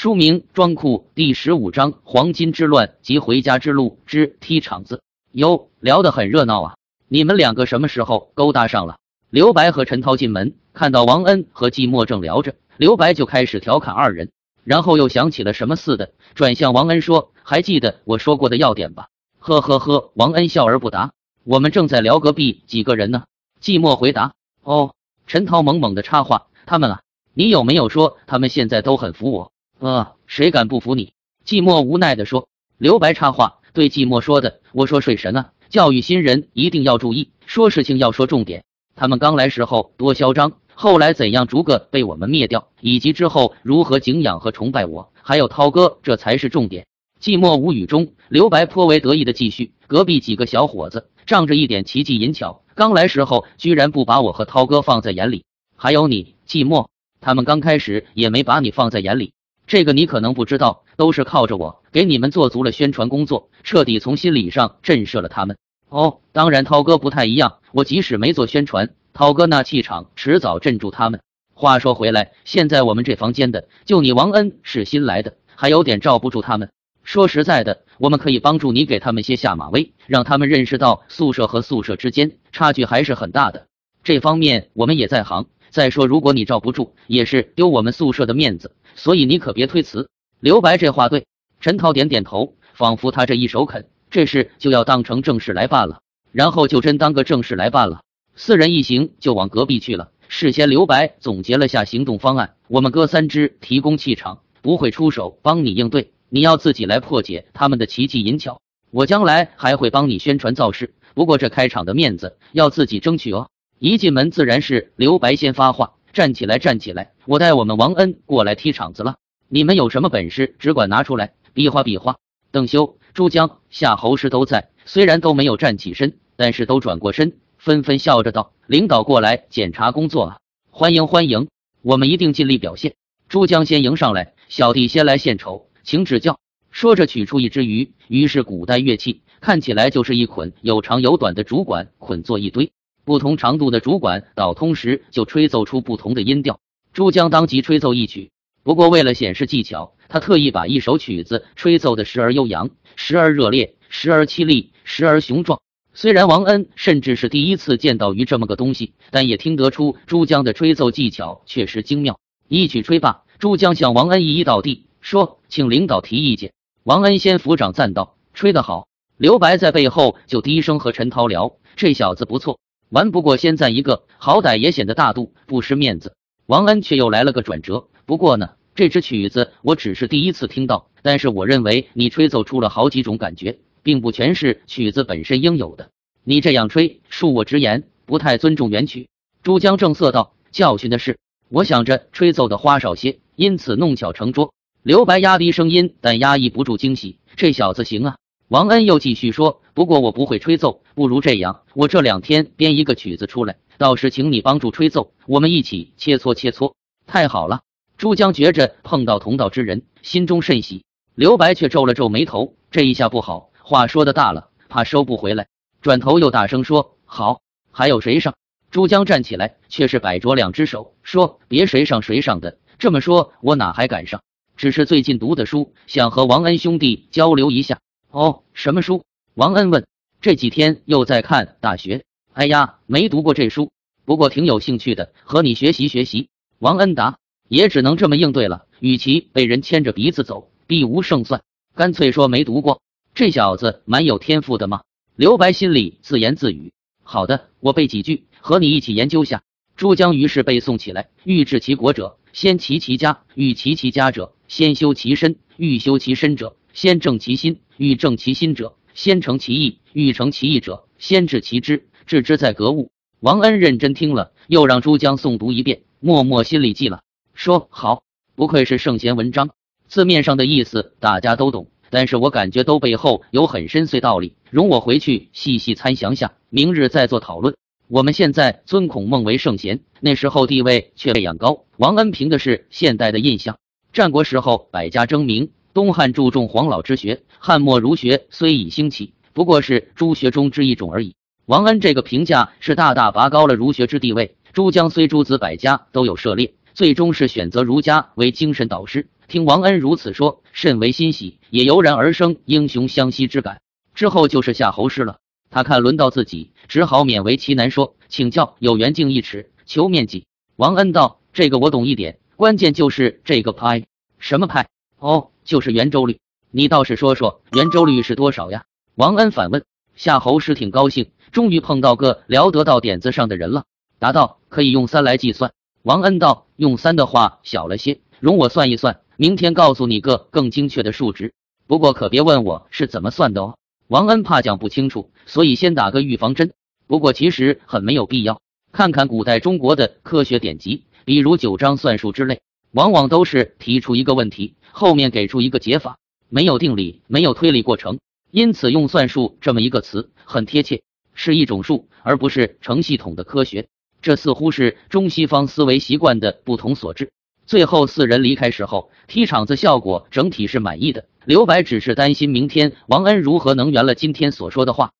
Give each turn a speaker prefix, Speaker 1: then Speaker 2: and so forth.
Speaker 1: 书名《装库》第十五章：黄金之乱及回家之路之踢场子。哟，聊得很热闹啊！你们两个什么时候勾搭上了？刘白和陈涛进门，看到王恩和季墨正聊着，刘白就开始调侃二人，然后又想起了什么似的，转向王恩说：“还记得我说过的要点吧？”呵呵呵，王恩笑而不答。我们正在聊隔壁几个人呢。季墨回答：“哦。”陈涛猛猛的插话：“他们啊，你有没有说他们现在都很服我？”呃，谁敢不服你？季墨无奈的说。刘白插话，对季墨说的：“我说水神啊，教育新人一定要注意，说事情要说重点。他们刚来时候多嚣张，后来怎样逐个被我们灭掉，以及之后如何敬仰和崇拜我，还有涛哥，这才是重点。”季墨无语中，刘白颇为得意的继续：“隔壁几个小伙子仗着一点奇技淫巧，刚来时候居然不把我和涛哥放在眼里，还有你，季墨，他们刚开始也没把你放在眼里。”这个你可能不知道，都是靠着我给你们做足了宣传工作，彻底从心理上震慑了他们。哦，当然涛哥不太一样，我即使没做宣传，涛哥那气场迟早镇住他们。话说回来，现在我们这房间的就你王恩是新来的，还有点罩不住他们。说实在的，我们可以帮助你给他们些下马威，让他们认识到宿舍和宿舍之间差距还是很大的。这方面我们也在行。再说，如果你罩不住，也是丢我们宿舍的面子，所以你可别推辞。刘白这话对，陈涛点点头，仿佛他这一手肯，这事就要当成正事来办了，然后就真当个正事来办了。四人一行就往隔壁去了。事先，刘白总结了下行动方案：我们哥三支提供气场，不会出手帮你应对，你要自己来破解他们的奇技淫巧。我将来还会帮你宣传造势，不过这开场的面子要自己争取哦。一进门，自然是刘白先发话：“站起来，站起来！我带我们王恩过来踢场子了。你们有什么本事，只管拿出来，比划比划。”邓修、朱江、夏侯氏都在，虽然都没有站起身，但是都转过身，纷纷笑着道：“领导过来检查工作啊！欢迎欢迎，我们一定尽力表现。”朱江先迎上来：“小弟先来献丑，请指教。”说着取出一只鱼，鱼是古代乐器，看起来就是一捆有长有短的竹管捆作一堆。不同长度的竹管导通时，就吹奏出不同的音调。珠江当即吹奏一曲，不过为了显示技巧，他特意把一首曲子吹奏的时而悠扬，时而热烈，时而凄厉，时而雄壮。虽然王恩甚至是第一次见到鱼这么个东西，但也听得出珠江的吹奏技巧确实精妙。一曲吹罢，珠江向王恩一一倒地，说：“请领导提意见。”王恩先抚掌赞道：“吹得好。”刘白在背后就低声和陈涛聊：“这小子不错。”玩不过先赞一个，好歹也显得大度，不失面子。王恩却又来了个转折。不过呢，这支曲子我只是第一次听到，但是我认为你吹奏出了好几种感觉，并不全是曲子本身应有的。你这样吹，恕我直言，不太尊重原曲。珠江正色道：“教训的是，我想着吹奏的花哨些，因此弄巧成拙。”刘白压低声音，但压抑不住惊喜：“这小子行啊！”王恩又继续说：“不过我不会吹奏，不如这样，我这两天编一个曲子出来，到时请你帮助吹奏，我们一起切磋切磋。”太好了！朱江觉着碰到同道之人，心中甚喜。刘白却皱了皱眉头，这一下不好，话说的大了，怕收不回来。转头又大声说：“好，还有谁上？”朱江站起来，却是摆着两只手，说：“别谁上谁上的，这么说，我哪还敢上？只是最近读的书，想和王恩兄弟交流一下。”哦，什么书？王恩问。这几天又在看《大学》。哎呀，没读过这书，不过挺有兴趣的，和你学习学习。王恩答。也只能这么应对了。与其被人牵着鼻子走，必无胜算。干脆说没读过。这小子蛮有天赋的嘛。刘白心里自言自语。好的，我背几句，和你一起研究下。珠江于是背诵起来：欲治其国者，先齐其家；欲齐其家者，先修其身；欲修其身者，先正其心。欲正其心者，先成其意；欲成其意者，先治其知。治之在格物。王恩认真听了，又让朱江诵读一遍，默默心里记了，说好。不愧是圣贤文章，字面上的意思大家都懂，但是我感觉都背后有很深邃道理，容我回去细细参详下，明日再做讨论。我们现在尊孔孟为圣贤，那时候地位却被养高。王恩凭的是现代的印象，战国时候百家争鸣。东汉注重黄老之学，汉末儒学虽已兴起，不过是诸学中之一种而已。王恩这个评价是大大拔高了儒学之地位。珠江虽诸子百家都有涉猎，最终是选择儒家为精神导师。听王恩如此说，甚为欣喜，也油然而生英雄相惜之感。之后就是夏侯氏了。他看轮到自己，只好勉为其难说：“请教有缘敬一尺，求面积。”王恩道：“这个我懂一点，关键就是这个派，什么派？哦，就是圆周率。你倒是说说，圆周率是多少呀？”王恩反问。夏侯氏挺高兴，终于碰到个聊得到点子上的人了，答道：“可以用三来计算。”王恩道：“用三的话小了些，容我算一算，明天告诉你个更精确的数值。不过可别问我是怎么算的哦。”王恩怕讲不清楚，所以先打个预防针。不过其实很没有必要。看看古代中国的科学典籍，比如九章算术之类，往往都是提出一个问题，后面给出一个解法，没有定理，没有推理过程。因此用算术这么一个词很贴切，是一种术，而不是成系统的科学。这似乎是中西方思维习惯的不同所致。最后四人离开时候，踢场子效果整体是满意的。刘白只是担心明天王恩如何能圆了今天所说的话。